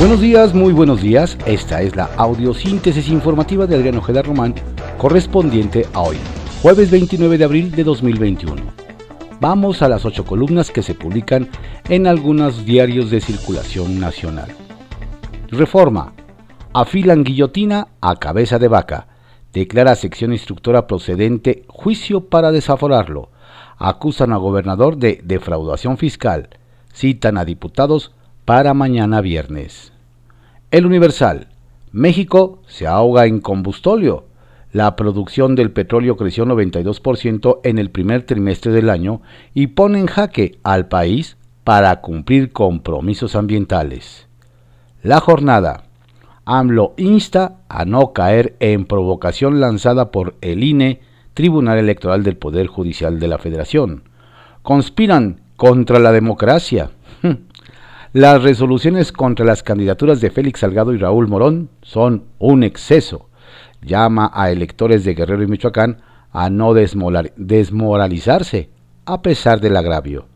Buenos días, muy buenos días. Esta es la audiosíntesis informativa de Adriano Ojeda Román, correspondiente a hoy, jueves 29 de abril de 2021. Vamos a las ocho columnas que se publican en algunos diarios de circulación nacional. Reforma. Afilan guillotina a cabeza de vaca. Declara sección instructora procedente juicio para desaforarlo. Acusan a gobernador de defraudación fiscal. Citan a diputados para mañana viernes. El Universal. México se ahoga en combustóleo. La producción del petróleo creció 92% en el primer trimestre del año y pone en jaque al país para cumplir compromisos ambientales. La jornada. AMLO insta a no caer en provocación lanzada por el INE, Tribunal Electoral del Poder Judicial de la Federación. Conspiran contra la democracia. Las resoluciones contra las candidaturas de Félix Salgado y Raúl Morón son un exceso. Llama a electores de Guerrero y Michoacán a no desmoralizarse a pesar del agravio.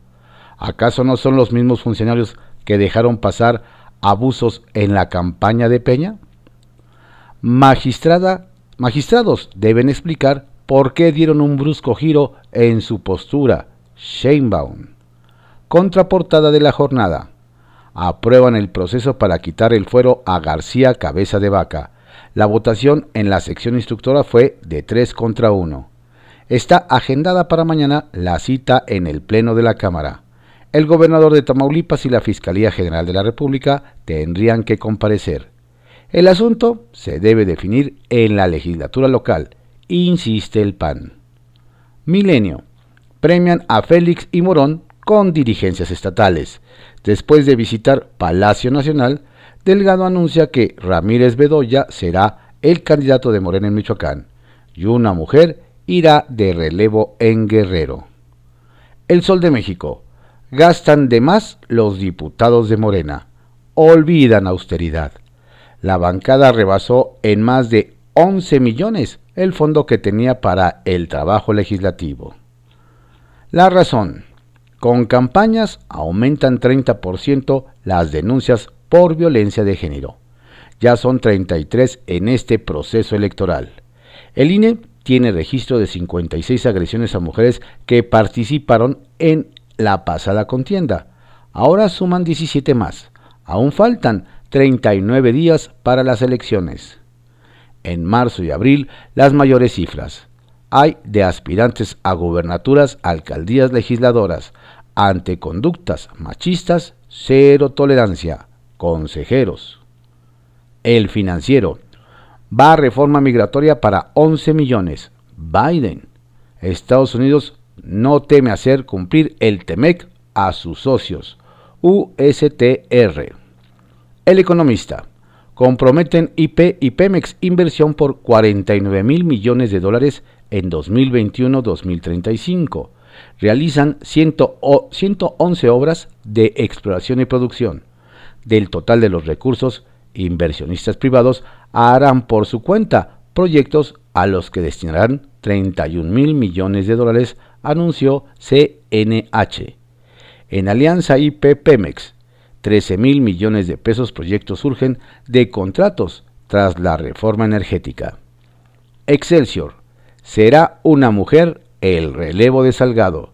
¿Acaso no son los mismos funcionarios que dejaron pasar abusos en la campaña de Peña? Magistrada, magistrados deben explicar por qué dieron un brusco giro en su postura. Sheinbaum. Contraportada de la jornada aprueban el proceso para quitar el fuero a García Cabeza de Vaca. La votación en la sección instructora fue de 3 contra 1. Está agendada para mañana la cita en el Pleno de la Cámara. El gobernador de Tamaulipas y la Fiscalía General de la República tendrían que comparecer. El asunto se debe definir en la legislatura local, insiste el PAN. Milenio. Premian a Félix y Morón con dirigencias estatales. Después de visitar Palacio Nacional, Delgado anuncia que Ramírez Bedoya será el candidato de Morena en Michoacán y una mujer irá de relevo en Guerrero. El Sol de México. Gastan de más los diputados de Morena. Olvidan austeridad. La bancada rebasó en más de 11 millones el fondo que tenía para el trabajo legislativo. La razón. Con campañas aumentan 30% las denuncias por violencia de género. Ya son 33 en este proceso electoral. El INE tiene registro de 56 agresiones a mujeres que participaron en la pasada contienda. Ahora suman 17 más. Aún faltan 39 días para las elecciones. En marzo y abril, las mayores cifras hay de aspirantes a gobernaturas, alcaldías legisladoras, ante conductas machistas, cero tolerancia. Consejeros. El financiero. Va a reforma migratoria para 11 millones. Biden. Estados Unidos no teme hacer cumplir el TEMEC a sus socios. USTR. El economista. Comprometen IP y Pemex inversión por 49 mil millones de dólares en 2021-2035 realizan 111 obras de exploración y producción. Del total de los recursos, inversionistas privados harán por su cuenta proyectos a los que destinarán 31 mil millones de dólares, anunció CNH. En Alianza IP Pemex, 13 mil millones de pesos proyectos surgen de contratos tras la reforma energética. Excelsior, será una mujer el relevo de Salgado.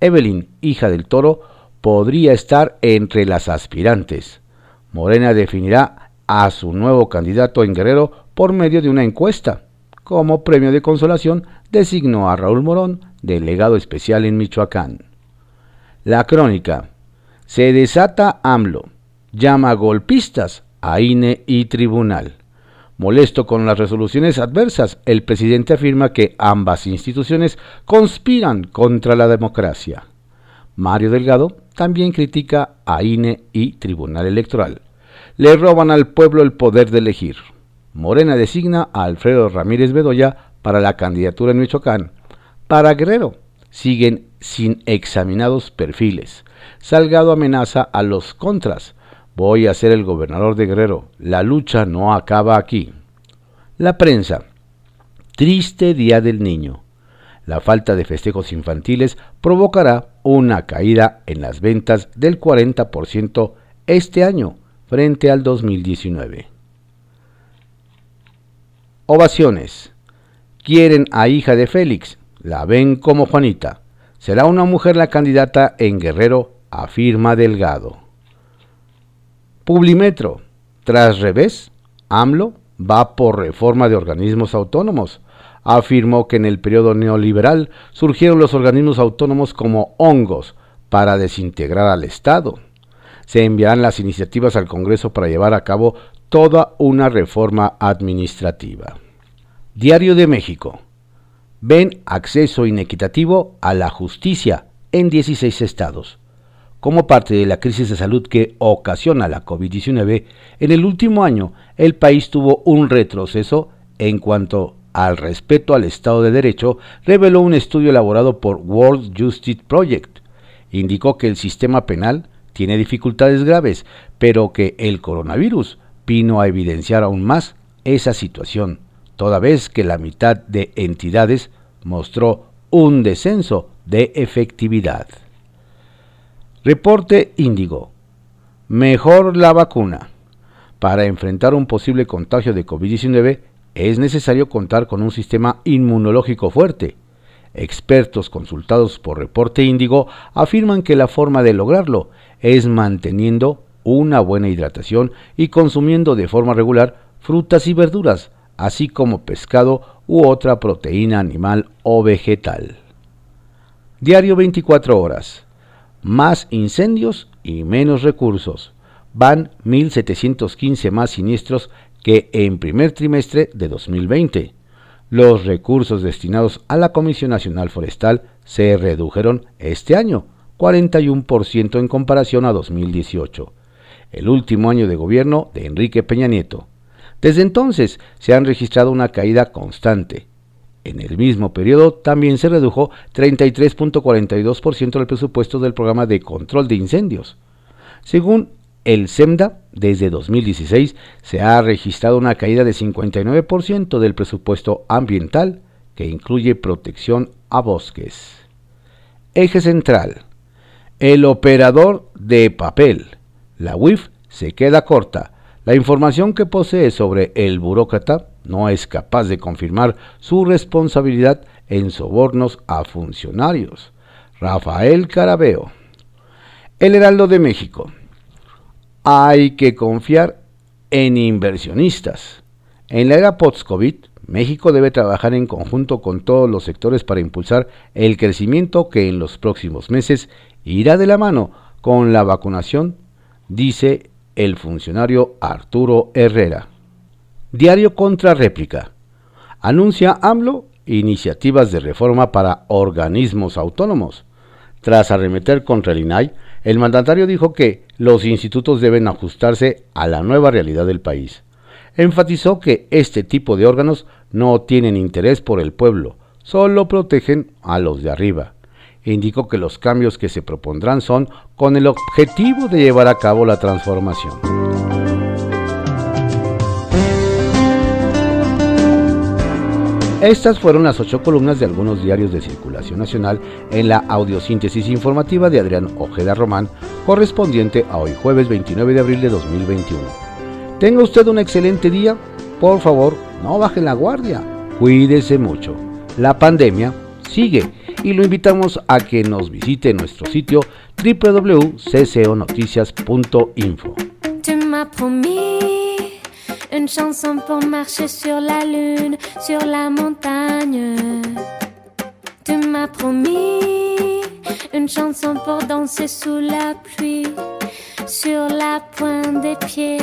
Evelyn, hija del toro, podría estar entre las aspirantes. Morena definirá a su nuevo candidato en Guerrero por medio de una encuesta. Como premio de consolación, designó a Raúl Morón, delegado especial en Michoacán. La crónica. Se desata AMLO. Llama golpistas a INE y tribunal. Molesto con las resoluciones adversas, el presidente afirma que ambas instituciones conspiran contra la democracia. Mario Delgado también critica a INE y Tribunal Electoral. Le roban al pueblo el poder de elegir. Morena designa a Alfredo Ramírez Bedoya para la candidatura en Michoacán. Para Guerrero siguen sin examinados perfiles. Salgado amenaza a los contras Voy a ser el gobernador de Guerrero. La lucha no acaba aquí. La prensa. Triste Día del Niño. La falta de festejos infantiles provocará una caída en las ventas del 40% este año, frente al 2019. Ovaciones. Quieren a hija de Félix, la ven como Juanita. Será una mujer la candidata en Guerrero, afirma Delgado. Publimetro. Tras revés, AMLO va por reforma de organismos autónomos. Afirmó que en el periodo neoliberal surgieron los organismos autónomos como hongos para desintegrar al Estado. Se enviarán las iniciativas al Congreso para llevar a cabo toda una reforma administrativa. Diario de México. Ven acceso inequitativo a la justicia en 16 estados. Como parte de la crisis de salud que ocasiona la COVID-19, en el último año el país tuvo un retroceso en cuanto al respeto al Estado de Derecho, reveló un estudio elaborado por World Justice Project. Indicó que el sistema penal tiene dificultades graves, pero que el coronavirus vino a evidenciar aún más esa situación, toda vez que la mitad de entidades mostró un descenso de efectividad. Reporte Índigo. Mejor la vacuna. Para enfrentar un posible contagio de COVID-19 es necesario contar con un sistema inmunológico fuerte. Expertos consultados por Reporte Índigo afirman que la forma de lograrlo es manteniendo una buena hidratación y consumiendo de forma regular frutas y verduras, así como pescado u otra proteína animal o vegetal. Diario 24 horas más incendios y menos recursos. Van 1.715 más siniestros que en primer trimestre de 2020. Los recursos destinados a la Comisión Nacional Forestal se redujeron este año, 41% en comparación a 2018, el último año de gobierno de Enrique Peña Nieto. Desde entonces se han registrado una caída constante, en el mismo periodo también se redujo 33.42% del presupuesto del programa de control de incendios. Según el SEMDA, desde 2016 se ha registrado una caída de 59% del presupuesto ambiental que incluye protección a bosques. Eje central. El operador de papel. La UIF se queda corta. La información que posee sobre el burócrata no es capaz de confirmar su responsabilidad en sobornos a funcionarios. Rafael Carabeo. El Heraldo de México. Hay que confiar en inversionistas. En la era post-COVID, México debe trabajar en conjunto con todos los sectores para impulsar el crecimiento que en los próximos meses irá de la mano con la vacunación, dice el funcionario Arturo Herrera. Diario contra réplica. Anuncia AMLO iniciativas de reforma para organismos autónomos. Tras arremeter contra el INAI, el mandatario dijo que los institutos deben ajustarse a la nueva realidad del país. Enfatizó que este tipo de órganos no tienen interés por el pueblo, solo protegen a los de arriba. Indicó que los cambios que se propondrán son con el objetivo de llevar a cabo la transformación. Estas fueron las ocho columnas de algunos diarios de circulación nacional en la audiosíntesis informativa de Adrián Ojeda Román, correspondiente a hoy jueves 29 de abril de 2021. Tenga usted un excelente día. Por favor, no baje la guardia. Cuídese mucho. La pandemia sigue y lo invitamos a que nos visite en nuestro sitio www.cconoticias.info. Une chanson pour marcher sur la lune, sur la montagne. Tu m'as promis une chanson pour danser sous la pluie, sur la pointe des pieds.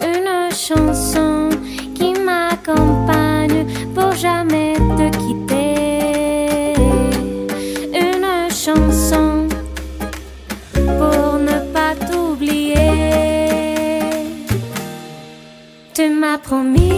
Une chanson qui m'accompagne pour jamais te quitter. Promis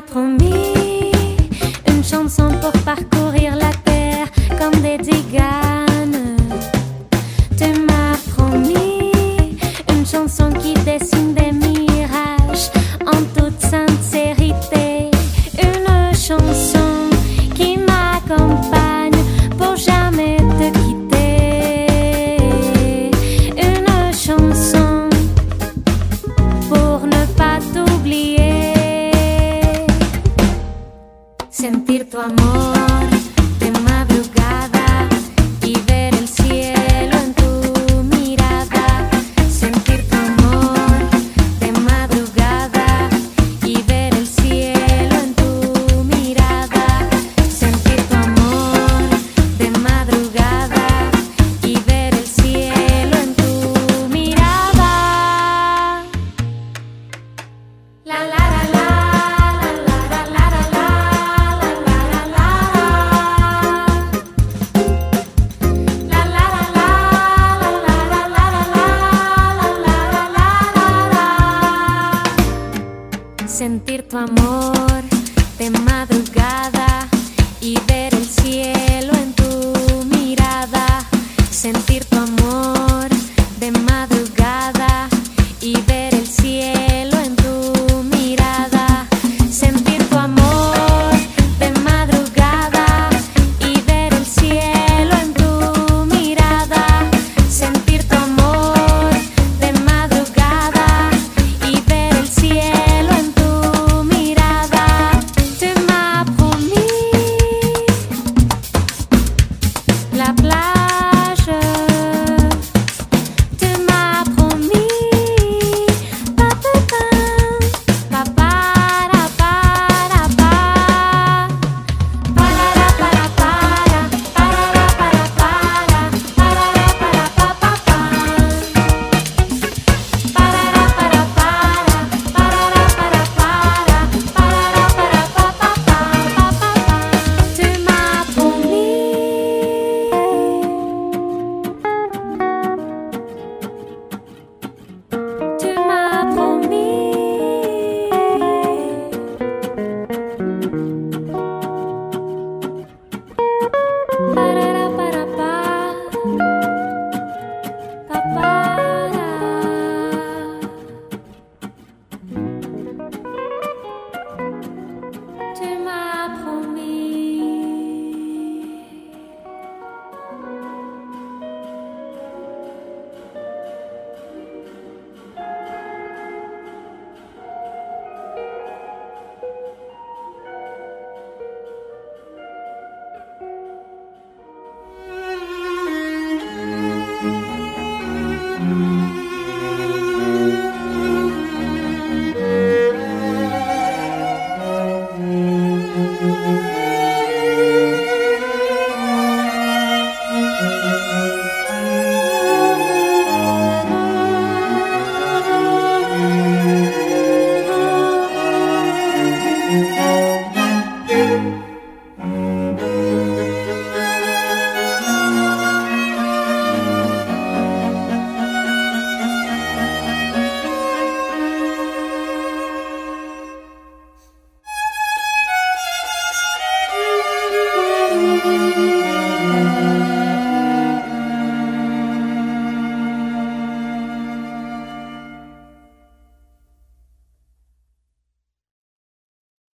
promis une chanson pour parcourir la terre comme des diganes.